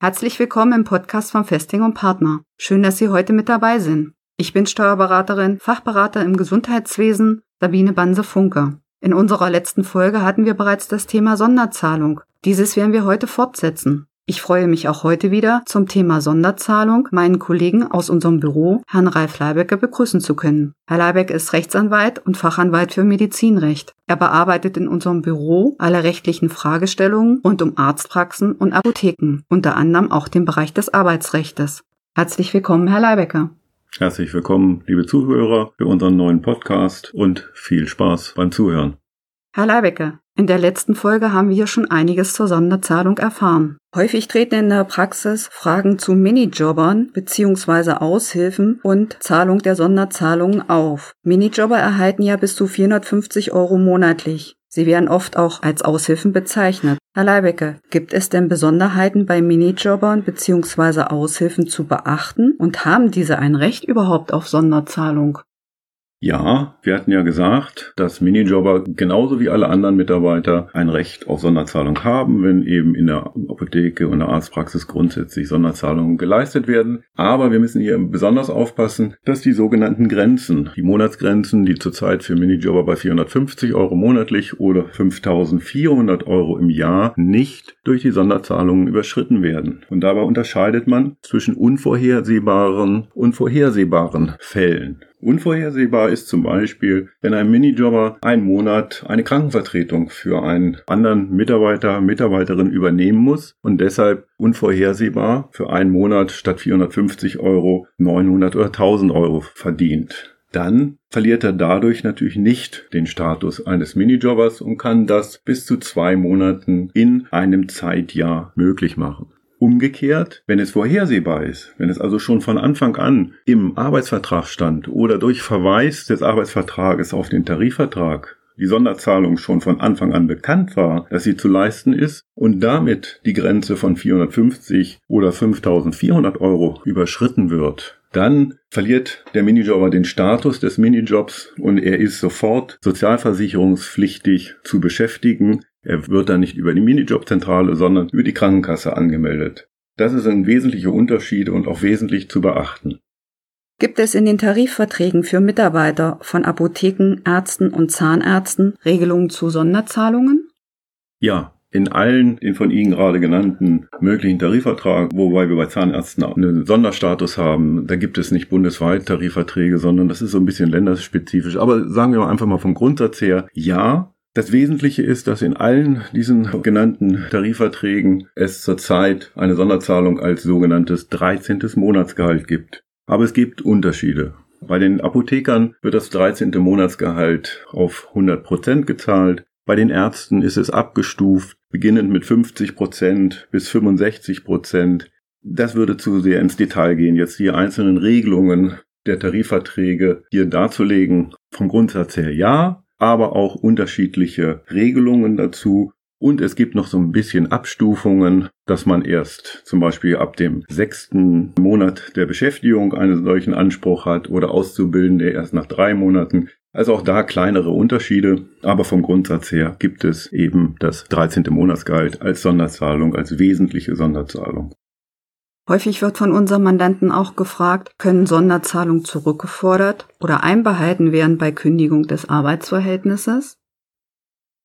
Herzlich willkommen im Podcast von Festing und Partner. Schön, dass Sie heute mit dabei sind. Ich bin Steuerberaterin, Fachberater im Gesundheitswesen, Sabine Banse-Funke. In unserer letzten Folge hatten wir bereits das Thema Sonderzahlung. Dieses werden wir heute fortsetzen. Ich freue mich auch heute wieder, zum Thema Sonderzahlung meinen Kollegen aus unserem Büro, Herrn Ralf Leibecker, begrüßen zu können. Herr Leibeck ist Rechtsanwalt und Fachanwalt für Medizinrecht. Er bearbeitet in unserem Büro alle rechtlichen Fragestellungen rund um Arztpraxen und Apotheken, unter anderem auch den Bereich des Arbeitsrechtes. Herzlich willkommen, Herr Leibecker. Herzlich willkommen, liebe Zuhörer, für unseren neuen Podcast und viel Spaß beim Zuhören. Herr Leibecker, in der letzten Folge haben wir schon einiges zur Sonderzahlung erfahren. Häufig treten in der Praxis Fragen zu Minijobbern bzw. Aushilfen und Zahlung der Sonderzahlungen auf. Minijobber erhalten ja bis zu 450 Euro monatlich. Sie werden oft auch als Aushilfen bezeichnet. Herr Leibecke, gibt es denn Besonderheiten bei Minijobbern bzw. Aushilfen zu beachten und haben diese ein Recht überhaupt auf Sonderzahlung? Ja, wir hatten ja gesagt, dass Minijobber genauso wie alle anderen Mitarbeiter ein Recht auf Sonderzahlung haben, wenn eben in der Apotheke und der Arztpraxis grundsätzlich Sonderzahlungen geleistet werden. Aber wir müssen hier besonders aufpassen, dass die sogenannten Grenzen, die Monatsgrenzen, die zurzeit für Minijobber bei 450 Euro monatlich oder 5400 Euro im Jahr nicht durch die Sonderzahlungen überschritten werden. Und dabei unterscheidet man zwischen unvorhersehbaren und vorhersehbaren Fällen. Unvorhersehbar ist zum Beispiel, wenn ein Minijobber einen Monat eine Krankenvertretung für einen anderen Mitarbeiter, Mitarbeiterin übernehmen muss und deshalb unvorhersehbar für einen Monat statt 450 Euro 900 oder 1000 Euro verdient. Dann verliert er dadurch natürlich nicht den Status eines Minijobbers und kann das bis zu zwei Monaten in einem Zeitjahr möglich machen. Umgekehrt, wenn es vorhersehbar ist, wenn es also schon von Anfang an im Arbeitsvertrag stand oder durch Verweis des Arbeitsvertrages auf den Tarifvertrag die Sonderzahlung schon von Anfang an bekannt war, dass sie zu leisten ist und damit die Grenze von 450 oder 5400 Euro überschritten wird, dann verliert der Minijobber den Status des Minijobs und er ist sofort sozialversicherungspflichtig zu beschäftigen, er wird dann nicht über die Minijobzentrale, sondern über die Krankenkasse angemeldet. Das ist ein wesentlicher Unterschied und auch wesentlich zu beachten. Gibt es in den Tarifverträgen für Mitarbeiter von Apotheken, Ärzten und Zahnärzten Regelungen zu Sonderzahlungen? Ja, in allen den von Ihnen gerade genannten möglichen Tarifverträgen, wobei wir bei Zahnärzten einen Sonderstatus haben, da gibt es nicht bundesweit Tarifverträge, sondern das ist so ein bisschen länderspezifisch. Aber sagen wir einfach mal vom Grundsatz her, ja, das Wesentliche ist, dass in allen diesen genannten Tarifverträgen es zurzeit eine Sonderzahlung als sogenanntes 13. Monatsgehalt gibt. Aber es gibt Unterschiede. Bei den Apothekern wird das 13. Monatsgehalt auf 100 Prozent gezahlt. Bei den Ärzten ist es abgestuft, beginnend mit 50 Prozent bis 65 Prozent. Das würde zu sehr ins Detail gehen, jetzt die einzelnen Regelungen der Tarifverträge hier darzulegen. Vom Grundsatz her ja, aber auch unterschiedliche Regelungen dazu. Und es gibt noch so ein bisschen Abstufungen, dass man erst zum Beispiel ab dem sechsten Monat der Beschäftigung einen solchen Anspruch hat oder Auszubildende erst nach drei Monaten. Also auch da kleinere Unterschiede, aber vom Grundsatz her gibt es eben das 13. Monatsgehalt als Sonderzahlung, als wesentliche Sonderzahlung. Häufig wird von unserem Mandanten auch gefragt, können Sonderzahlungen zurückgefordert oder einbehalten werden bei Kündigung des Arbeitsverhältnisses?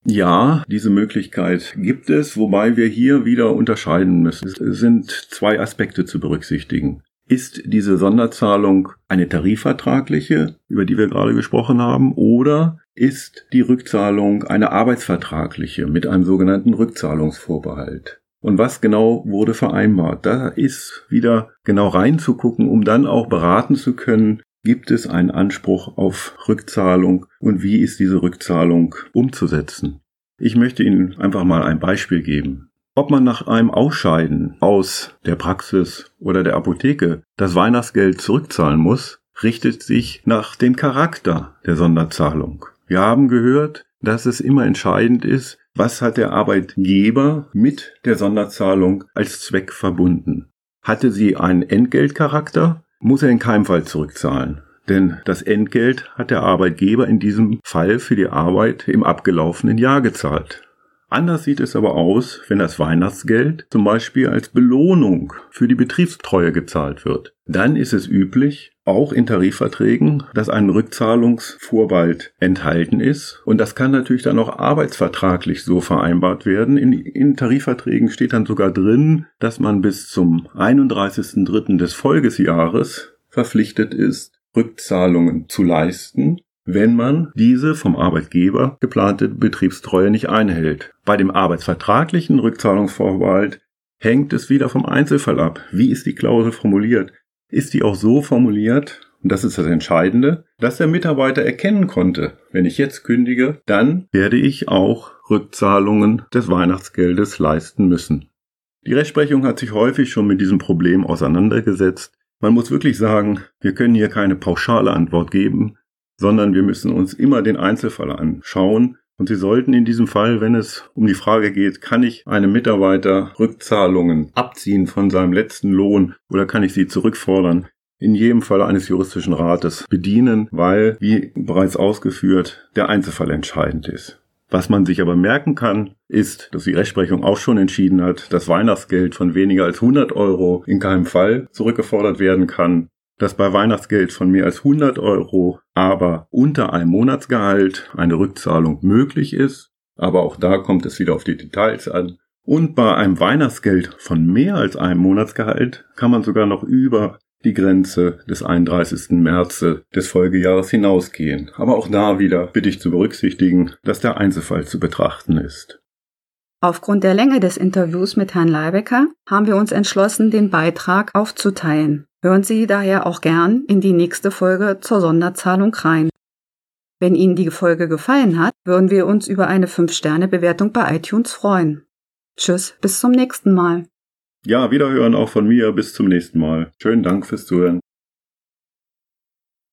Ja, diese Möglichkeit gibt es, wobei wir hier wieder unterscheiden müssen. Es sind zwei Aspekte zu berücksichtigen. Ist diese Sonderzahlung eine tarifvertragliche, über die wir gerade gesprochen haben, oder ist die Rückzahlung eine arbeitsvertragliche mit einem sogenannten Rückzahlungsvorbehalt? Und was genau wurde vereinbart. Da ist wieder genau reinzugucken, um dann auch beraten zu können, gibt es einen Anspruch auf Rückzahlung und wie ist diese Rückzahlung umzusetzen. Ich möchte Ihnen einfach mal ein Beispiel geben. Ob man nach einem Ausscheiden aus der Praxis oder der Apotheke das Weihnachtsgeld zurückzahlen muss, richtet sich nach dem Charakter der Sonderzahlung. Wir haben gehört, dass es immer entscheidend ist, was hat der Arbeitgeber mit der Sonderzahlung als Zweck verbunden. Hatte sie einen Entgeltcharakter, muss er in keinem Fall zurückzahlen. Denn das Entgelt hat der Arbeitgeber in diesem Fall für die Arbeit im abgelaufenen Jahr gezahlt. Anders sieht es aber aus, wenn das Weihnachtsgeld zum Beispiel als Belohnung für die Betriebstreue gezahlt wird. Dann ist es üblich, auch in Tarifverträgen, dass ein Rückzahlungsvorbehalt enthalten ist. Und das kann natürlich dann auch arbeitsvertraglich so vereinbart werden. In, in Tarifverträgen steht dann sogar drin, dass man bis zum 31.03. des Folgesjahres verpflichtet ist, Rückzahlungen zu leisten wenn man diese vom Arbeitgeber geplante Betriebstreue nicht einhält. Bei dem arbeitsvertraglichen Rückzahlungsvorbehalt hängt es wieder vom Einzelfall ab. Wie ist die Klausel formuliert? Ist die auch so formuliert, und das ist das Entscheidende, dass der Mitarbeiter erkennen konnte, wenn ich jetzt kündige, dann werde ich auch Rückzahlungen des Weihnachtsgeldes leisten müssen. Die Rechtsprechung hat sich häufig schon mit diesem Problem auseinandergesetzt. Man muss wirklich sagen, wir können hier keine pauschale Antwort geben, sondern wir müssen uns immer den Einzelfall anschauen. Und Sie sollten in diesem Fall, wenn es um die Frage geht, kann ich einem Mitarbeiter Rückzahlungen abziehen von seinem letzten Lohn oder kann ich sie zurückfordern, in jedem Fall eines juristischen Rates bedienen, weil, wie bereits ausgeführt, der Einzelfall entscheidend ist. Was man sich aber merken kann, ist, dass die Rechtsprechung auch schon entschieden hat, dass Weihnachtsgeld von weniger als 100 Euro in keinem Fall zurückgefordert werden kann dass bei Weihnachtsgeld von mehr als 100 Euro, aber unter einem Monatsgehalt eine Rückzahlung möglich ist. Aber auch da kommt es wieder auf die Details an. Und bei einem Weihnachtsgeld von mehr als einem Monatsgehalt kann man sogar noch über die Grenze des 31. März des Folgejahres hinausgehen. Aber auch da wieder bitte ich zu berücksichtigen, dass der Einzelfall zu betrachten ist. Aufgrund der Länge des Interviews mit Herrn Leibecker haben wir uns entschlossen, den Beitrag aufzuteilen. Hören Sie daher auch gern in die nächste Folge zur Sonderzahlung rein. Wenn Ihnen die Folge gefallen hat, würden wir uns über eine 5-Sterne-Bewertung bei iTunes freuen. Tschüss, bis zum nächsten Mal. Ja, wiederhören auch von mir. Bis zum nächsten Mal. Schönen Dank fürs Zuhören.